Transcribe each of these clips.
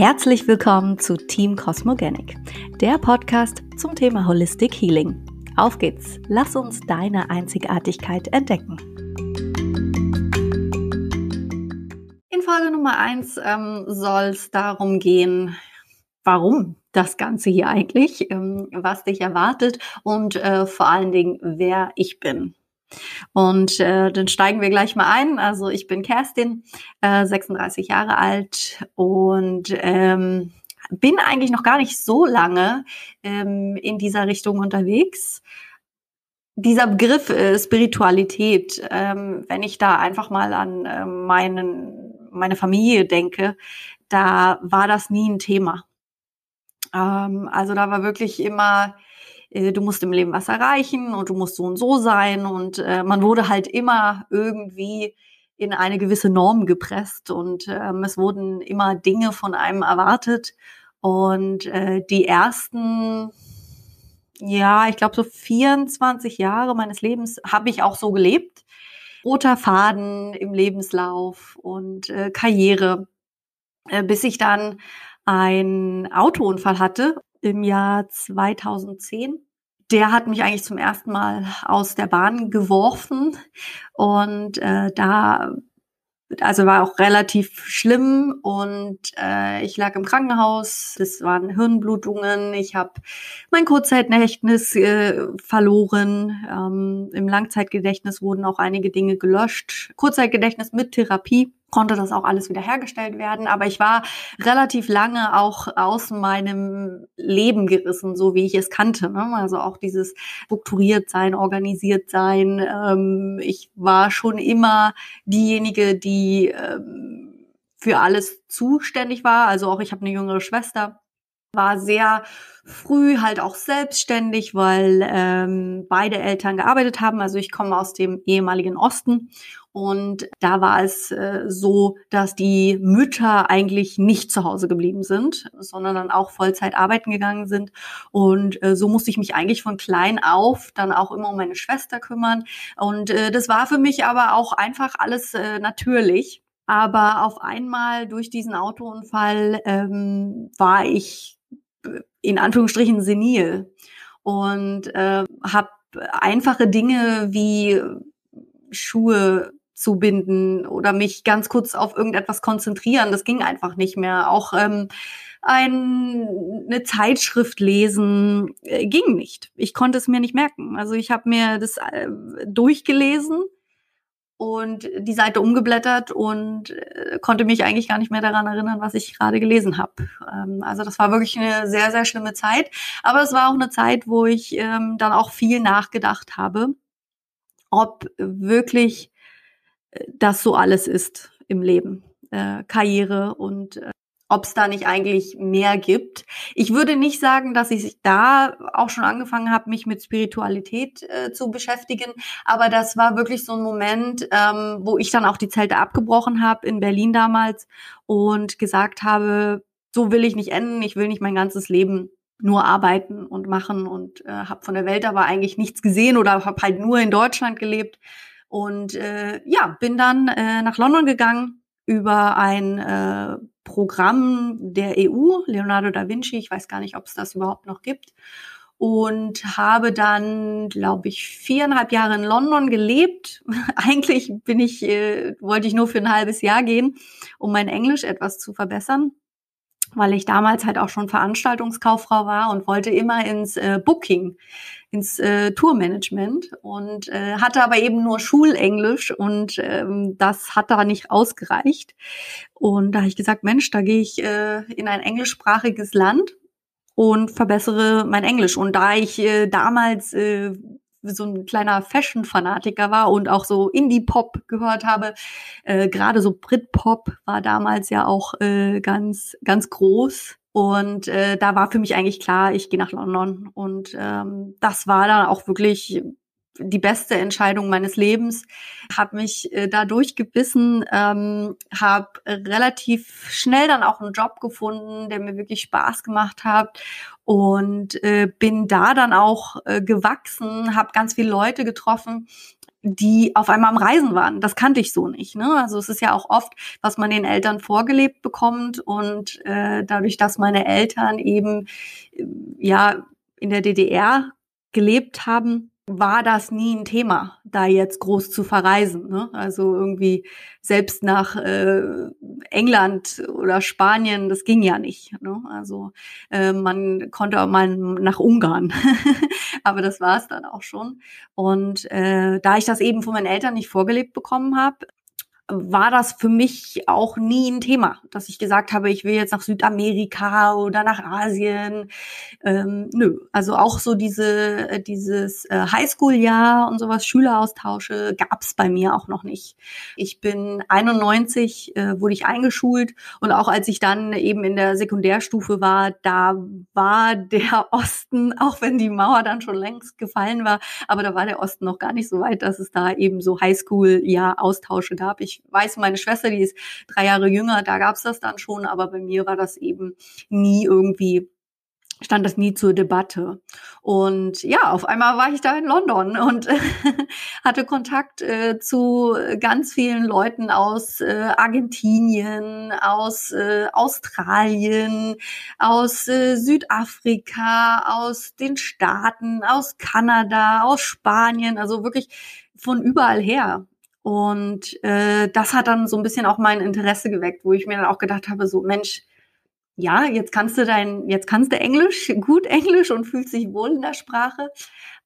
Herzlich willkommen zu Team Cosmogenic, der Podcast zum Thema Holistic Healing. Auf geht's, lass uns deine Einzigartigkeit entdecken. In Folge Nummer 1 ähm, soll es darum gehen, warum das Ganze hier eigentlich, ähm, was dich erwartet und äh, vor allen Dingen, wer ich bin. Und äh, dann steigen wir gleich mal ein. Also ich bin Kerstin, äh, 36 Jahre alt und ähm, bin eigentlich noch gar nicht so lange ähm, in dieser Richtung unterwegs. Dieser Begriff äh, Spiritualität, ähm, wenn ich da einfach mal an äh, meinen, meine Familie denke, da war das nie ein Thema. Ähm, also da war wirklich immer äh, du musst im Leben was erreichen und du musst so und so sein. Und äh, man wurde halt immer irgendwie in eine gewisse Norm gepresst und ähm, es wurden immer Dinge von einem erwartet. Und äh, die ersten, ja, ich glaube so 24 Jahre meines Lebens habe ich auch so gelebt. Roter Faden im Lebenslauf und äh, Karriere, äh, bis ich dann einen Autounfall hatte im Jahr 2010. Der hat mich eigentlich zum ersten Mal aus der Bahn geworfen und äh, da also war auch relativ schlimm und äh, ich lag im Krankenhaus. Das waren Hirnblutungen. Ich habe mein Kurzzeitgedächtnis äh, verloren. Ähm, Im Langzeitgedächtnis wurden auch einige Dinge gelöscht. Kurzzeitgedächtnis mit Therapie konnte das auch alles wiederhergestellt werden. Aber ich war relativ lange auch aus meinem Leben gerissen, so wie ich es kannte. Ne? Also auch dieses strukturiert sein, organisiert sein. Ähm, ich war schon immer diejenige, die ähm, für alles zuständig war. Also auch ich habe eine jüngere Schwester war sehr früh halt auch selbstständig, weil ähm, beide Eltern gearbeitet haben. Also ich komme aus dem ehemaligen Osten und da war es äh, so, dass die Mütter eigentlich nicht zu Hause geblieben sind, sondern dann auch Vollzeit arbeiten gegangen sind. Und äh, so musste ich mich eigentlich von klein auf dann auch immer um meine Schwester kümmern. Und äh, das war für mich aber auch einfach alles äh, natürlich. Aber auf einmal durch diesen Autounfall ähm, war ich in Anführungsstrichen senil und äh, habe einfache Dinge wie Schuhe zu binden oder mich ganz kurz auf irgendetwas konzentrieren. Das ging einfach nicht mehr. Auch ähm, ein, eine Zeitschrift lesen äh, ging nicht. Ich konnte es mir nicht merken. Also ich habe mir das äh, durchgelesen und die Seite umgeblättert und äh, konnte mich eigentlich gar nicht mehr daran erinnern, was ich gerade gelesen habe. Ähm, also das war wirklich eine sehr, sehr schlimme Zeit. Aber es war auch eine Zeit, wo ich ähm, dann auch viel nachgedacht habe, ob wirklich das so alles ist im Leben. Äh, Karriere und äh, ob es da nicht eigentlich mehr gibt. Ich würde nicht sagen, dass ich da auch schon angefangen habe, mich mit Spiritualität äh, zu beschäftigen, aber das war wirklich so ein Moment, ähm, wo ich dann auch die Zelte abgebrochen habe in Berlin damals und gesagt habe, so will ich nicht enden, ich will nicht mein ganzes Leben nur arbeiten und machen und äh, habe von der Welt aber eigentlich nichts gesehen oder habe halt nur in Deutschland gelebt und äh, ja, bin dann äh, nach London gegangen über ein äh, Programm der EU, Leonardo da Vinci, ich weiß gar nicht, ob es das überhaupt noch gibt, und habe dann, glaube ich, viereinhalb Jahre in London gelebt. Eigentlich bin ich, äh, wollte ich nur für ein halbes Jahr gehen, um mein Englisch etwas zu verbessern weil ich damals halt auch schon Veranstaltungskauffrau war und wollte immer ins äh, Booking, ins äh, Tourmanagement und äh, hatte aber eben nur Schulenglisch und ähm, das hat da nicht ausgereicht. Und da habe ich gesagt, Mensch, da gehe ich äh, in ein englischsprachiges Land und verbessere mein Englisch. Und da ich äh, damals äh, so ein kleiner Fashion-Fanatiker war und auch so Indie-Pop gehört habe. Äh, Gerade so Brit-Pop war damals ja auch äh, ganz, ganz groß. Und äh, da war für mich eigentlich klar, ich gehe nach London. Und ähm, das war dann auch wirklich die beste Entscheidung meines Lebens. Habe mich äh, da durchgebissen, ähm, habe relativ schnell dann auch einen Job gefunden, der mir wirklich Spaß gemacht hat und äh, bin da dann auch äh, gewachsen, habe ganz viele Leute getroffen die auf einmal am Reisen waren. Das kannte ich so nicht. Ne? Also es ist ja auch oft, was man den Eltern vorgelebt bekommt und äh, dadurch, dass meine Eltern eben äh, ja in der DDR gelebt haben, war das nie ein Thema, da jetzt groß zu verreisen. Ne? Also irgendwie selbst nach äh, England oder Spanien, das ging ja nicht. Ne? Also äh, man konnte auch mal nach Ungarn, aber das war es dann auch schon. Und äh, da ich das eben von meinen Eltern nicht vorgelebt bekommen habe, war das für mich auch nie ein Thema, dass ich gesagt habe, ich will jetzt nach Südamerika oder nach Asien. Ähm, nö, also auch so diese äh, dieses äh, Highschool-Jahr und sowas, Schüleraustausche gab's bei mir auch noch nicht. Ich bin 91 äh, wurde ich eingeschult und auch als ich dann eben in der Sekundärstufe war, da war der Osten, auch wenn die Mauer dann schon längst gefallen war, aber da war der Osten noch gar nicht so weit, dass es da eben so Highschool-Jahr Austausche gab. Ich weiß, meine Schwester, die ist drei Jahre jünger, da gab's das dann schon, aber bei mir war das eben nie irgendwie stand das nie zur Debatte. Und ja, auf einmal war ich da in London und hatte Kontakt äh, zu ganz vielen Leuten aus äh, Argentinien, aus äh, Australien, aus äh, Südafrika, aus den Staaten, aus Kanada, aus Spanien, also wirklich von überall her. Und äh, das hat dann so ein bisschen auch mein Interesse geweckt, wo ich mir dann auch gedacht habe, so Mensch, ja, jetzt kannst du dein, jetzt kannst du Englisch, gut Englisch und fühlst dich wohl in der Sprache,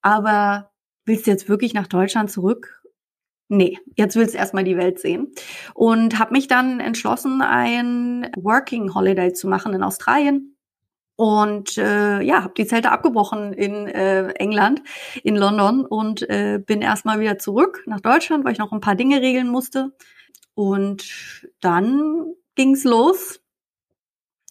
aber willst du jetzt wirklich nach Deutschland zurück? Nee, jetzt willst du erstmal die Welt sehen. Und habe mich dann entschlossen, ein Working Holiday zu machen in Australien und äh, ja, habe die Zelte abgebrochen in äh, England, in London und äh, bin erstmal wieder zurück nach Deutschland, weil ich noch ein paar Dinge regeln musste. Und dann ging's los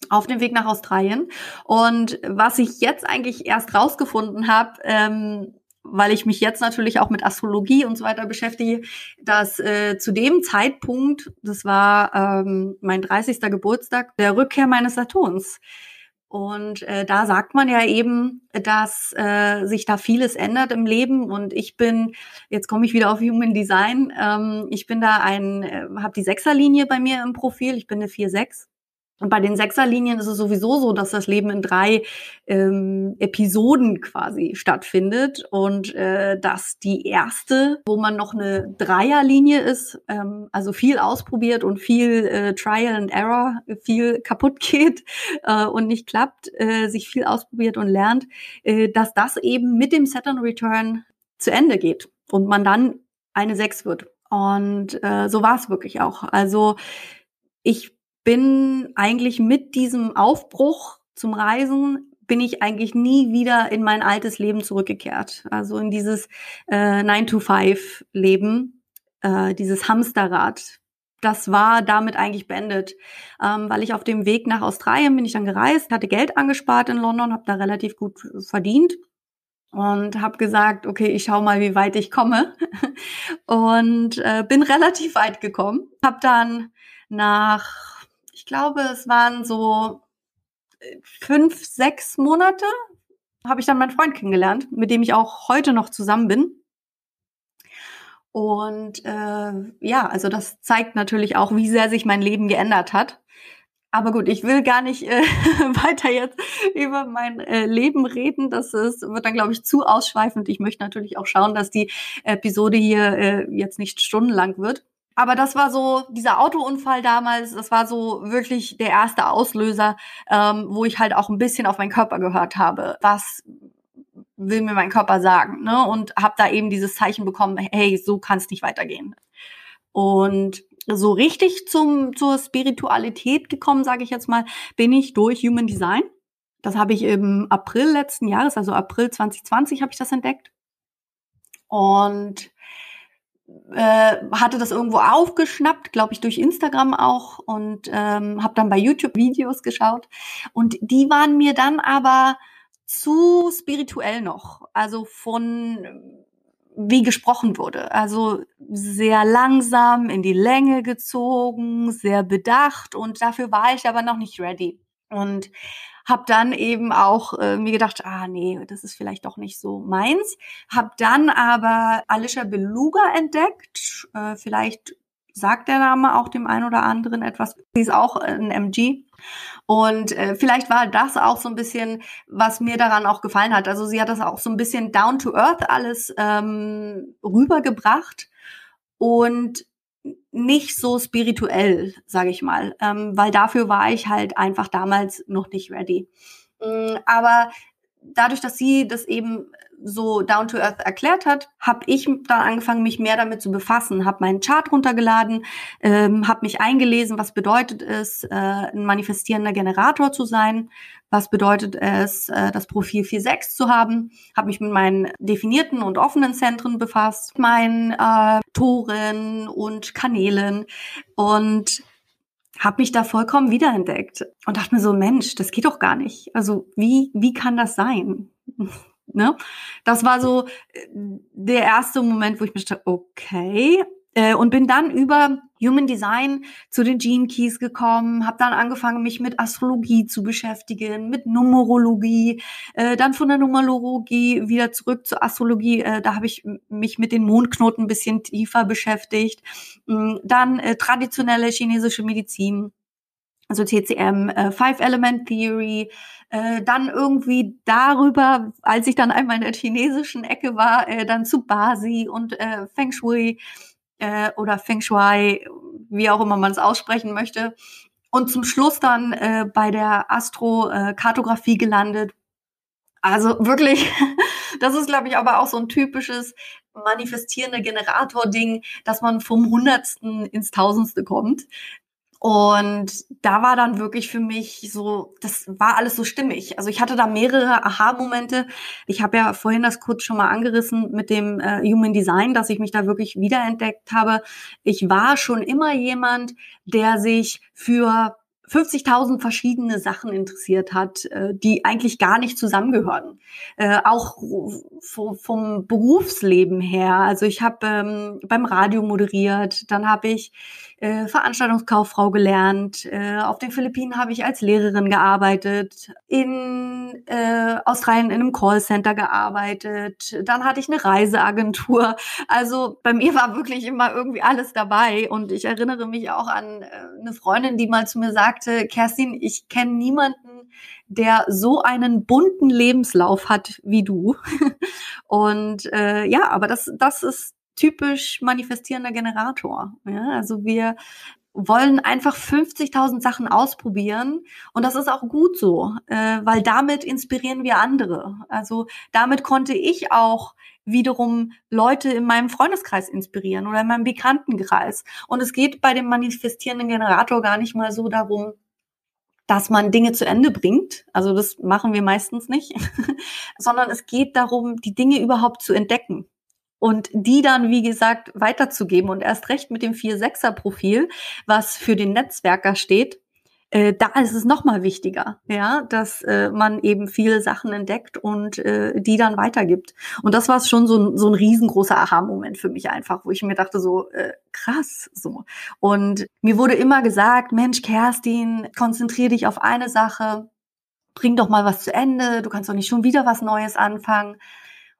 auf dem Weg nach Australien. Und was ich jetzt eigentlich erst rausgefunden habe, ähm, weil ich mich jetzt natürlich auch mit Astrologie und so weiter beschäftige, dass äh, zu dem Zeitpunkt, das war ähm, mein 30. Geburtstag, der Rückkehr meines Saturns und äh, da sagt man ja eben, dass äh, sich da vieles ändert im Leben. Und ich bin, jetzt komme ich wieder auf Human Design, ähm, ich bin da ein, äh, habe die Sechserlinie bei mir im Profil, ich bin eine 4-6. Und bei den Sechserlinien ist es sowieso so, dass das Leben in drei ähm, Episoden quasi stattfindet und äh, dass die erste, wo man noch eine Dreierlinie ist, ähm, also viel ausprobiert und viel äh, Trial and Error, viel kaputt geht äh, und nicht klappt, äh, sich viel ausprobiert und lernt, äh, dass das eben mit dem Saturn Return zu Ende geht und man dann eine Sechs wird. Und äh, so war es wirklich auch. Also ich bin eigentlich mit diesem Aufbruch zum Reisen bin ich eigentlich nie wieder in mein altes Leben zurückgekehrt. Also in dieses äh, 9-to-5-Leben, äh, dieses Hamsterrad. Das war damit eigentlich beendet, ähm, weil ich auf dem Weg nach Australien bin ich dann gereist, hatte Geld angespart in London, habe da relativ gut verdient und habe gesagt, okay, ich schau mal, wie weit ich komme und äh, bin relativ weit gekommen. Habe dann nach ich glaube, es waren so äh, fünf, sechs Monate, habe ich dann meinen Freund kennengelernt, mit dem ich auch heute noch zusammen bin. Und äh, ja, also das zeigt natürlich auch, wie sehr sich mein Leben geändert hat. Aber gut, ich will gar nicht äh, weiter jetzt über mein äh, Leben reden. Das ist, wird dann, glaube ich, zu ausschweifend. Ich möchte natürlich auch schauen, dass die Episode hier äh, jetzt nicht stundenlang wird. Aber das war so, dieser Autounfall damals, das war so wirklich der erste Auslöser, ähm, wo ich halt auch ein bisschen auf meinen Körper gehört habe. Was will mir mein Körper sagen? Ne? Und habe da eben dieses Zeichen bekommen, hey, so kann es nicht weitergehen. Und so richtig zum, zur Spiritualität gekommen, sage ich jetzt mal, bin ich durch Human Design. Das habe ich im April letzten Jahres, also April 2020 habe ich das entdeckt. Und äh, hatte das irgendwo aufgeschnappt, glaube ich, durch Instagram auch und ähm, habe dann bei YouTube Videos geschaut und die waren mir dann aber zu spirituell noch, also von wie gesprochen wurde, also sehr langsam in die Länge gezogen, sehr bedacht und dafür war ich aber noch nicht ready. Und habe dann eben auch äh, mir gedacht, ah nee, das ist vielleicht doch nicht so meins. Hab dann aber Alicia Beluga entdeckt. Äh, vielleicht sagt der Name auch dem einen oder anderen etwas. Sie ist auch ein MG. Und äh, vielleicht war das auch so ein bisschen, was mir daran auch gefallen hat. Also sie hat das auch so ein bisschen down to earth alles ähm, rübergebracht und nicht so spirituell, sage ich mal, ähm, weil dafür war ich halt einfach damals noch nicht ready. Ähm, aber dadurch, dass sie das eben so down to earth erklärt hat, habe ich dann angefangen, mich mehr damit zu befassen, habe meinen Chart runtergeladen, ähm, habe mich eingelesen, was bedeutet es, äh, ein manifestierender Generator zu sein, was bedeutet es, äh, das Profil 4.6 zu haben, habe mich mit meinen definierten und offenen Zentren befasst, meinen äh, Toren und Kanälen und habe mich da vollkommen wiederentdeckt und dachte mir so, Mensch, das geht doch gar nicht. Also wie, wie kann das sein? ne? Das war so äh, der erste Moment, wo ich mich dachte, okay, und bin dann über Human Design zu den Gene Keys gekommen, habe dann angefangen, mich mit Astrologie zu beschäftigen, mit Numerologie, äh, dann von der Numerologie wieder zurück zur Astrologie. Äh, da habe ich mich mit den Mondknoten ein bisschen tiefer beschäftigt. Mm, dann äh, traditionelle chinesische Medizin also TCM, äh, Five Element Theory, äh, dann irgendwie darüber, als ich dann einmal in der chinesischen Ecke war, äh, dann zu Basi und äh, Feng Shui äh, oder Feng Shui, wie auch immer man es aussprechen möchte. Und zum Schluss dann äh, bei der Astrokartografie gelandet. Also wirklich, das ist, glaube ich, aber auch so ein typisches manifestierende Generator-Ding, dass man vom Hundertsten ins Tausendste kommt. Und da war dann wirklich für mich so, das war alles so stimmig. Also ich hatte da mehrere Aha-Momente. Ich habe ja vorhin das kurz schon mal angerissen mit dem äh, Human Design, dass ich mich da wirklich wiederentdeckt habe. Ich war schon immer jemand, der sich für 50.000 verschiedene Sachen interessiert hat, äh, die eigentlich gar nicht zusammengehören. Äh, auch vom Berufsleben her. Also ich habe ähm, beim Radio moderiert, dann habe ich äh, Veranstaltungskauffrau gelernt. Äh, auf den Philippinen habe ich als Lehrerin gearbeitet, in äh, Australien in einem Callcenter gearbeitet. Dann hatte ich eine Reiseagentur. Also bei mir war wirklich immer irgendwie alles dabei. Und ich erinnere mich auch an äh, eine Freundin, die mal zu mir sagte, Kerstin, ich kenne niemanden, der so einen bunten Lebenslauf hat wie du. Und äh, ja, aber das, das ist typisch manifestierender Generator. Ja, also wir wollen einfach 50.000 Sachen ausprobieren und das ist auch gut so, äh, weil damit inspirieren wir andere. Also damit konnte ich auch wiederum Leute in meinem Freundeskreis inspirieren oder in meinem Bekanntenkreis. Und es geht bei dem manifestierenden Generator gar nicht mal so darum, dass man Dinge zu Ende bringt. Also das machen wir meistens nicht, sondern es geht darum, die Dinge überhaupt zu entdecken und die dann, wie gesagt, weiterzugeben und erst recht mit dem 4-6er-Profil, was für den Netzwerker steht, äh, da ist es nochmal wichtiger, ja, dass äh, man eben viele Sachen entdeckt und äh, die dann weitergibt. Und das war schon so ein, so ein riesengroßer Aha-Moment für mich einfach, wo ich mir dachte so, äh, krass, so. Und mir wurde immer gesagt, Mensch, Kerstin, konzentrier dich auf eine Sache, bring doch mal was zu Ende, du kannst doch nicht schon wieder was Neues anfangen.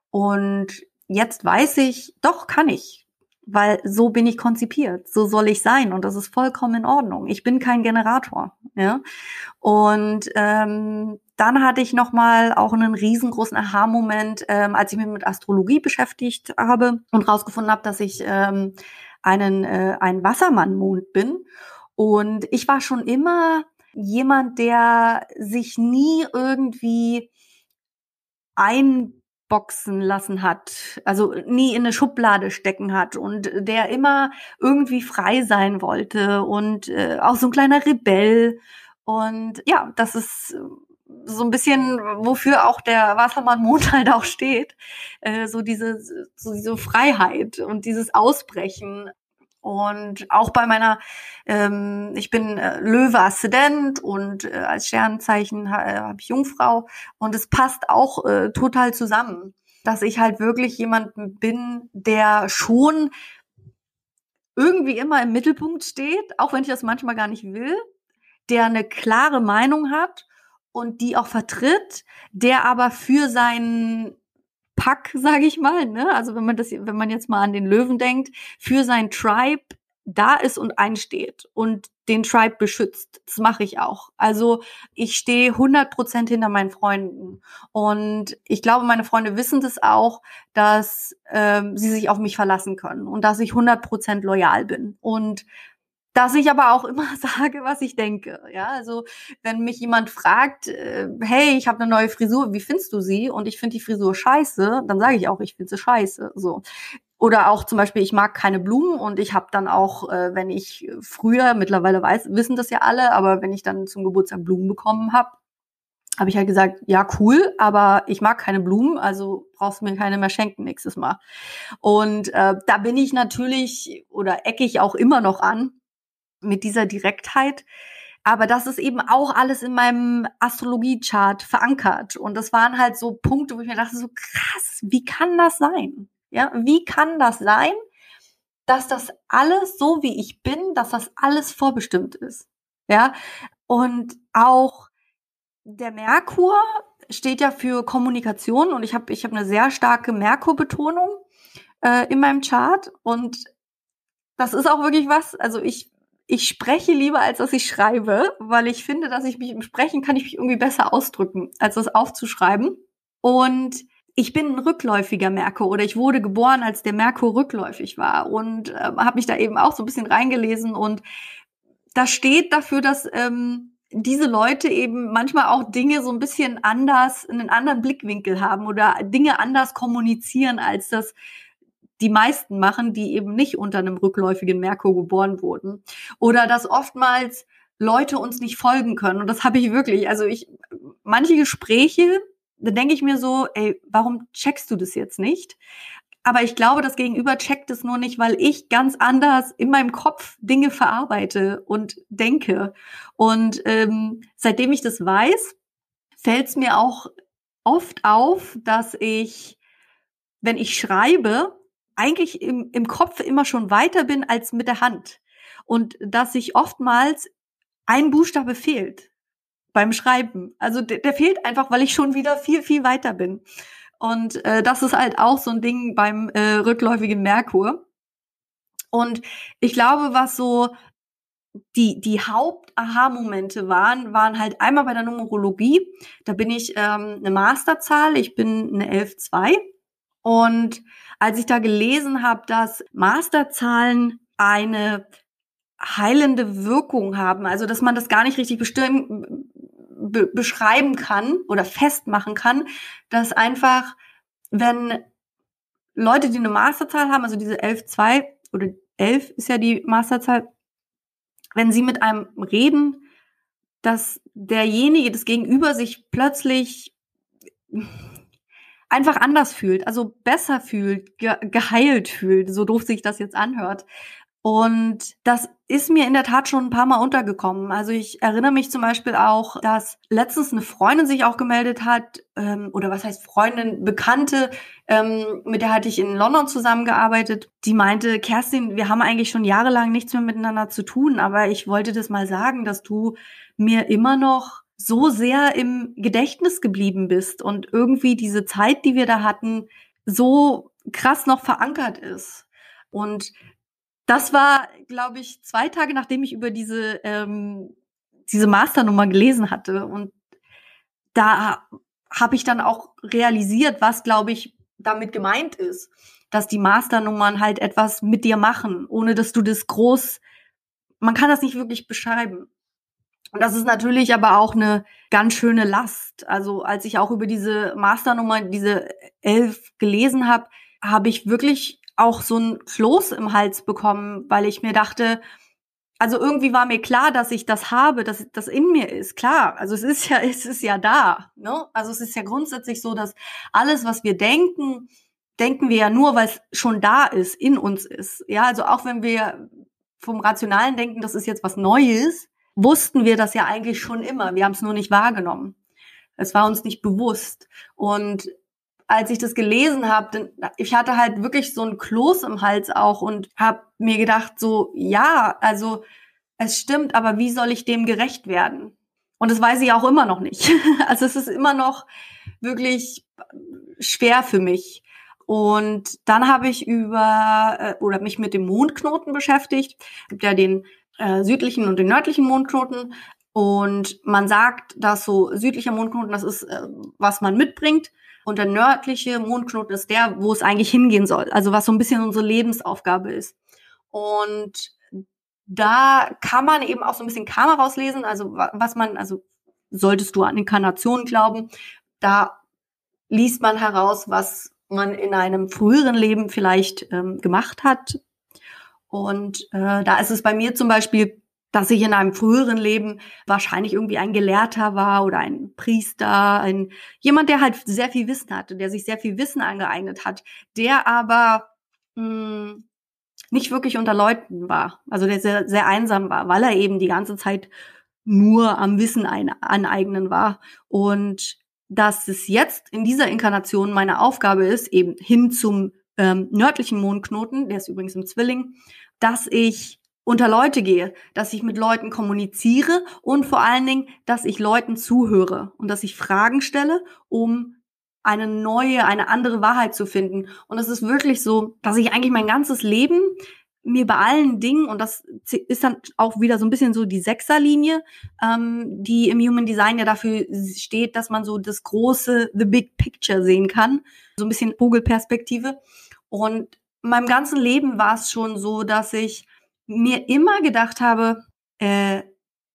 Und jetzt weiß ich, doch kann ich, weil so bin ich konzipiert, so soll ich sein und das ist vollkommen in Ordnung. Ich bin kein Generator, ja. Und ähm, dann hatte ich noch mal auch einen riesengroßen Aha-Moment, ähm, als ich mich mit Astrologie beschäftigt habe und rausgefunden habe, dass ich ähm, einen äh, ein Wassermann-Mond bin. Und ich war schon immer jemand, der sich nie irgendwie ein boxen lassen hat, also nie in eine Schublade stecken hat und der immer irgendwie frei sein wollte und äh, auch so ein kleiner Rebell. Und ja, das ist so ein bisschen, wofür auch der Wassermann Mond halt auch steht, äh, so diese, so diese Freiheit und dieses Ausbrechen und auch bei meiner, ähm, ich bin äh, Löwe Aszendent und äh, als Sternzeichen äh, habe ich Jungfrau und es passt auch äh, total zusammen, dass ich halt wirklich jemand bin, der schon irgendwie immer im Mittelpunkt steht, auch wenn ich das manchmal gar nicht will. der eine klare Meinung hat und die auch vertritt, der aber für seinen Pack, sage ich mal, ne? Also wenn man das, wenn man jetzt mal an den Löwen denkt, für sein Tribe da ist und einsteht und den Tribe beschützt. Das mache ich auch. Also ich stehe 100 Prozent hinter meinen Freunden. Und ich glaube, meine Freunde wissen das auch, dass ähm, sie sich auf mich verlassen können und dass ich 100 Prozent loyal bin. Und dass ich aber auch immer sage, was ich denke. Ja, also wenn mich jemand fragt, äh, hey, ich habe eine neue Frisur, wie findest du sie? Und ich finde die Frisur scheiße, dann sage ich auch, ich finde sie scheiße. So. Oder auch zum Beispiel, ich mag keine Blumen und ich habe dann auch, äh, wenn ich früher, mittlerweile weiß, wissen das ja alle, aber wenn ich dann zum Geburtstag Blumen bekommen habe, habe ich halt gesagt, ja, cool, aber ich mag keine Blumen, also brauchst du mir keine mehr schenken nächstes Mal. Und äh, da bin ich natürlich oder ecke ich auch immer noch an, mit dieser Direktheit. Aber das ist eben auch alles in meinem Astrologie-Chart verankert. Und das waren halt so Punkte, wo ich mir dachte, so krass, wie kann das sein? Ja, wie kann das sein, dass das alles so wie ich bin, dass das alles vorbestimmt ist? Ja, und auch der Merkur steht ja für Kommunikation und ich habe ich hab eine sehr starke Merkur-Betonung äh, in meinem Chart und das ist auch wirklich was, also ich ich spreche lieber, als dass ich schreibe, weil ich finde, dass ich mich im Sprechen kann ich mich irgendwie besser ausdrücken, als das aufzuschreiben. Und ich bin ein rückläufiger Merkur oder ich wurde geboren, als der Merkur rückläufig war und äh, habe mich da eben auch so ein bisschen reingelesen und da steht dafür, dass ähm, diese Leute eben manchmal auch Dinge so ein bisschen anders, einen anderen Blickwinkel haben oder Dinge anders kommunizieren, als das die meisten machen, die eben nicht unter einem rückläufigen Merkur geboren wurden. Oder dass oftmals Leute uns nicht folgen können. Und das habe ich wirklich. Also ich, manche Gespräche, da denke ich mir so, ey, warum checkst du das jetzt nicht? Aber ich glaube, das Gegenüber checkt es nur nicht, weil ich ganz anders in meinem Kopf Dinge verarbeite und denke. Und ähm, seitdem ich das weiß, fällt es mir auch oft auf, dass ich, wenn ich schreibe, eigentlich im, im Kopf immer schon weiter bin als mit der Hand. Und dass sich oftmals ein Buchstabe fehlt beim Schreiben. Also der, der fehlt einfach, weil ich schon wieder viel, viel weiter bin. Und äh, das ist halt auch so ein Ding beim äh, rückläufigen Merkur. Und ich glaube, was so die, die Haupt-Aha-Momente waren, waren halt einmal bei der Numerologie. Da bin ich ähm, eine Masterzahl, ich bin eine 11-2. Und als ich da gelesen habe, dass Masterzahlen eine heilende Wirkung haben, also dass man das gar nicht richtig bestimmen, be beschreiben kann oder festmachen kann, dass einfach, wenn Leute, die eine Masterzahl haben, also diese 11.2 oder 11 ist ja die Masterzahl, wenn sie mit einem reden, dass derjenige, das Gegenüber sich plötzlich einfach anders fühlt, also besser fühlt, ge geheilt fühlt, so doof sich das jetzt anhört. Und das ist mir in der Tat schon ein paar Mal untergekommen. Also ich erinnere mich zum Beispiel auch, dass letztens eine Freundin sich auch gemeldet hat, ähm, oder was heißt Freundin, Bekannte, ähm, mit der hatte ich in London zusammengearbeitet. Die meinte, Kerstin, wir haben eigentlich schon jahrelang nichts mehr miteinander zu tun, aber ich wollte das mal sagen, dass du mir immer noch so sehr im Gedächtnis geblieben bist und irgendwie diese Zeit, die wir da hatten, so krass noch verankert ist. Und das war, glaube ich, zwei Tage, nachdem ich über diese, ähm, diese Masternummer gelesen hatte. Und da habe ich dann auch realisiert, was, glaube ich, damit gemeint ist. Dass die Masternummern halt etwas mit dir machen, ohne dass du das groß, man kann das nicht wirklich beschreiben. Und das ist natürlich aber auch eine ganz schöne Last. Also als ich auch über diese Masternummer, diese elf gelesen habe, habe ich wirklich auch so ein Kloß im Hals bekommen, weil ich mir dachte, also irgendwie war mir klar, dass ich das habe, dass das in mir ist. Klar, also es ist ja, es ist ja da. Ne? Also es ist ja grundsätzlich so, dass alles, was wir denken, denken wir ja nur, weil es schon da ist, in uns ist. Ja, also auch wenn wir vom Rationalen denken, das ist jetzt was Neues, wussten wir das ja eigentlich schon immer. Wir haben es nur nicht wahrgenommen. Es war uns nicht bewusst. Und als ich das gelesen habe, ich hatte halt wirklich so ein Kloß im Hals auch und habe mir gedacht, so ja, also es stimmt, aber wie soll ich dem gerecht werden? Und das weiß ich auch immer noch nicht. Also es ist immer noch wirklich schwer für mich. Und dann habe ich über äh, oder mich mit dem Mondknoten beschäftigt. Es gibt ja den äh, südlichen und den nördlichen Mondknoten. Und man sagt, dass so südlicher Mondknoten, das ist, äh, was man mitbringt. Und der nördliche Mondknoten ist der, wo es eigentlich hingehen soll. Also was so ein bisschen unsere Lebensaufgabe ist. Und da kann man eben auch so ein bisschen Karma rauslesen. Also was man, also solltest du an Inkarnation glauben, da liest man heraus, was man in einem früheren Leben vielleicht ähm, gemacht hat. Und äh, da ist es bei mir zum Beispiel, dass ich in einem früheren Leben wahrscheinlich irgendwie ein Gelehrter war oder ein Priester, ein jemand, der halt sehr viel Wissen hatte, der sich sehr viel Wissen angeeignet hat, der aber mh, hm, nicht wirklich unter Leuten war, also der sehr, sehr einsam war, weil er eben die ganze Zeit nur am Wissen ein, aneignen war. Und dass es jetzt in dieser Inkarnation meine Aufgabe ist, eben hin zum ähm, nördlichen Mondknoten, der ist übrigens im Zwilling, dass ich unter Leute gehe, dass ich mit Leuten kommuniziere und vor allen Dingen, dass ich Leuten zuhöre und dass ich Fragen stelle, um eine neue, eine andere Wahrheit zu finden. Und es ist wirklich so, dass ich eigentlich mein ganzes Leben mir bei allen Dingen, und das ist dann auch wieder so ein bisschen so die Sechserlinie, ähm, die im Human Design ja dafür steht, dass man so das große, the big picture sehen kann. So ein bisschen Vogelperspektive. Und in meinem ganzen Leben war es schon so, dass ich mir immer gedacht habe, äh,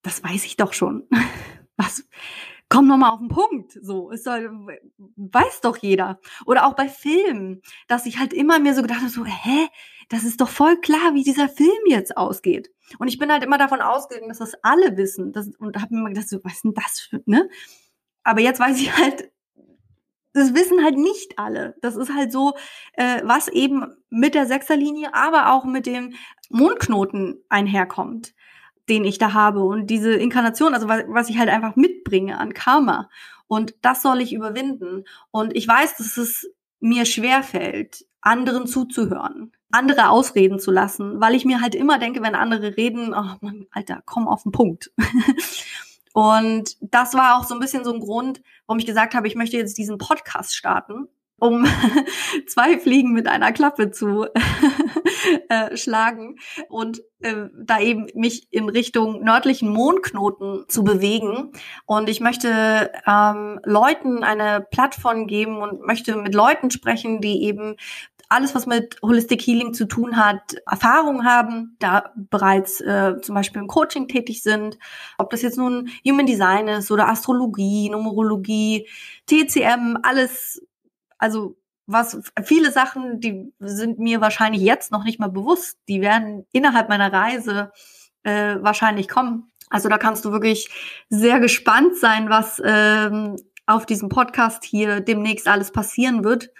das weiß ich doch schon. Was? Komm noch mal auf den Punkt. So, ist doch, weiß doch jeder. Oder auch bei Filmen, dass ich halt immer mir so gedacht habe, so, hä, das ist doch voll klar, wie dieser Film jetzt ausgeht. Und ich bin halt immer davon ausgegangen, dass das alle wissen. Das, und habe mir immer gedacht, so, was ist denn das für, ne? Aber jetzt weiß ich halt, das wissen halt nicht alle. Das ist halt so, äh, was eben mit der Sechserlinie, aber auch mit dem Mondknoten einherkommt, den ich da habe. Und diese Inkarnation, also was, was ich halt einfach mitbringe an Karma. Und das soll ich überwinden. Und ich weiß, dass es mir schwer fällt, anderen zuzuhören, andere ausreden zu lassen, weil ich mir halt immer denke, wenn andere reden, oh Mann, Alter, komm auf den Punkt. Und das war auch so ein bisschen so ein Grund, warum ich gesagt habe, ich möchte jetzt diesen Podcast starten, um zwei Fliegen mit einer Klappe zu äh, schlagen und äh, da eben mich in Richtung nördlichen Mondknoten zu bewegen. Und ich möchte ähm, Leuten eine Plattform geben und möchte mit Leuten sprechen, die eben alles, was mit Holistic Healing zu tun hat, Erfahrung haben, da bereits äh, zum Beispiel im Coaching tätig sind, ob das jetzt nun Human Design ist oder Astrologie, Numerologie, TCM, alles, also was viele Sachen, die sind mir wahrscheinlich jetzt noch nicht mal bewusst, die werden innerhalb meiner Reise äh, wahrscheinlich kommen. Also da kannst du wirklich sehr gespannt sein, was ähm, auf diesem Podcast hier demnächst alles passieren wird.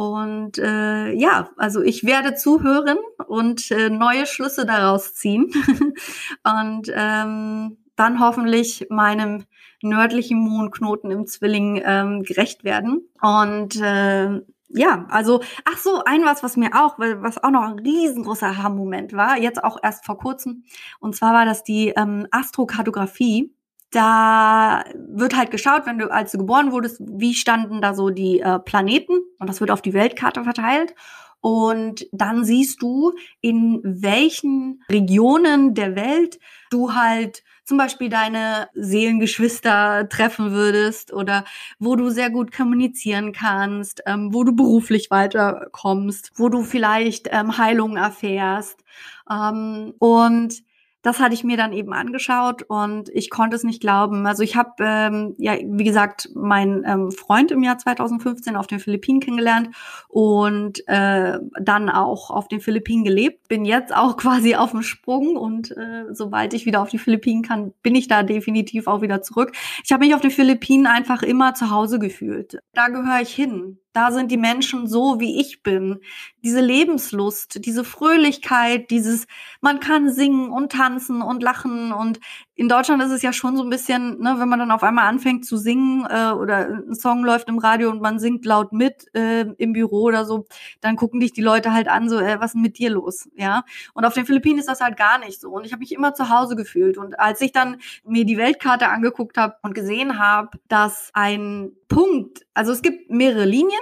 Und äh, ja, also ich werde zuhören und äh, neue Schlüsse daraus ziehen und ähm, dann hoffentlich meinem nördlichen Mondknoten im Zwilling ähm, gerecht werden. Und äh, ja, also, ach so, ein was, was mir auch, was auch noch ein riesengroßer Aha-Moment war, jetzt auch erst vor kurzem. Und zwar war das die ähm, Astrokartografie da wird halt geschaut, wenn du, als du geboren wurdest, wie standen da so die äh, Planeten und das wird auf die Weltkarte verteilt. Und dann siehst du, in welchen Regionen der Welt du halt zum Beispiel deine Seelengeschwister treffen würdest oder wo du sehr gut kommunizieren kannst, ähm, wo du beruflich weiterkommst, wo du vielleicht ähm, Heilung erfährst. Ähm, und das hatte ich mir dann eben angeschaut und ich konnte es nicht glauben. Also ich habe ähm, ja, wie gesagt, meinen ähm, Freund im Jahr 2015 auf den Philippinen kennengelernt und äh, dann auch auf den Philippinen gelebt. Bin jetzt auch quasi auf dem Sprung und äh, sobald ich wieder auf die Philippinen kann, bin ich da definitiv auch wieder zurück. Ich habe mich auf den Philippinen einfach immer zu Hause gefühlt. Da gehöre ich hin. Da sind die Menschen so, wie ich bin. Diese Lebenslust, diese Fröhlichkeit, dieses, man kann singen und tanzen und lachen. Und in Deutschland ist es ja schon so ein bisschen, ne, wenn man dann auf einmal anfängt zu singen äh, oder ein Song läuft im Radio und man singt laut mit äh, im Büro oder so, dann gucken dich die Leute halt an, so, äh, was ist denn mit dir los? Ja. Und auf den Philippinen ist das halt gar nicht so. Und ich habe mich immer zu Hause gefühlt. Und als ich dann mir die Weltkarte angeguckt habe und gesehen habe, dass ein Punkt, also es gibt mehrere Linien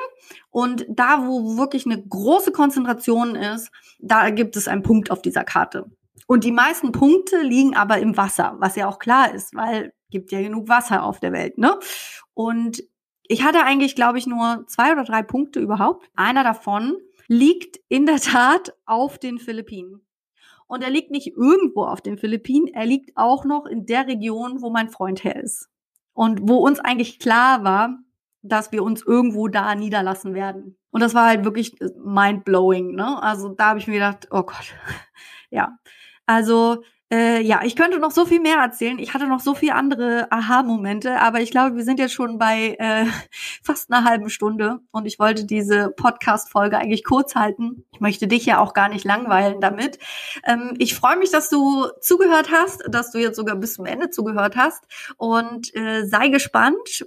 und da, wo wirklich eine große Konzentration ist, da gibt es einen Punkt auf dieser Karte. Und die meisten Punkte liegen aber im Wasser, was ja auch klar ist, weil gibt ja genug Wasser auf der Welt, ne? Und ich hatte eigentlich, glaube ich, nur zwei oder drei Punkte überhaupt. Einer davon liegt in der Tat auf den Philippinen. Und er liegt nicht irgendwo auf den Philippinen, er liegt auch noch in der Region, wo mein Freund her ist. Und wo uns eigentlich klar war, dass wir uns irgendwo da niederlassen werden. Und das war halt wirklich mind-blowing. Ne? Also da habe ich mir gedacht, oh Gott, ja. Also äh, ja, ich könnte noch so viel mehr erzählen. Ich hatte noch so viele andere Aha-Momente, aber ich glaube, wir sind jetzt schon bei äh, fast einer halben Stunde und ich wollte diese Podcast-Folge eigentlich kurz halten. Ich möchte dich ja auch gar nicht langweilen damit. Ähm, ich freue mich, dass du zugehört hast, dass du jetzt sogar bis zum Ende zugehört hast und äh, sei gespannt,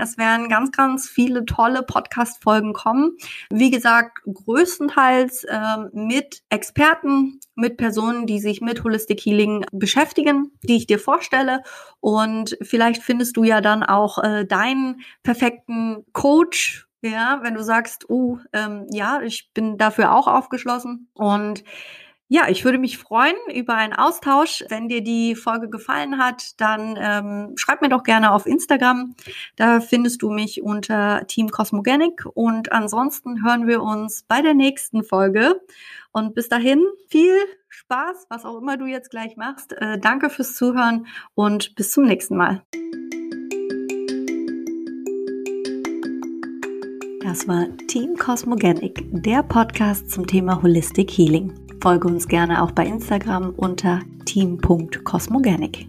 es werden ganz, ganz viele tolle Podcast-Folgen kommen. Wie gesagt, größtenteils äh, mit Experten, mit Personen, die sich mit Holistic Healing beschäftigen, die ich dir vorstelle. Und vielleicht findest du ja dann auch äh, deinen perfekten Coach, ja, wenn du sagst, oh, ähm, ja, ich bin dafür auch aufgeschlossen. Und ja, ich würde mich freuen über einen Austausch. Wenn dir die Folge gefallen hat, dann ähm, schreib mir doch gerne auf Instagram. Da findest du mich unter Team Cosmogenic. Und ansonsten hören wir uns bei der nächsten Folge. Und bis dahin viel Spaß, was auch immer du jetzt gleich machst. Äh, danke fürs Zuhören und bis zum nächsten Mal. Das war Team Cosmogenic, der Podcast zum Thema Holistic Healing. Folge uns gerne auch bei Instagram unter team.cosmogenic.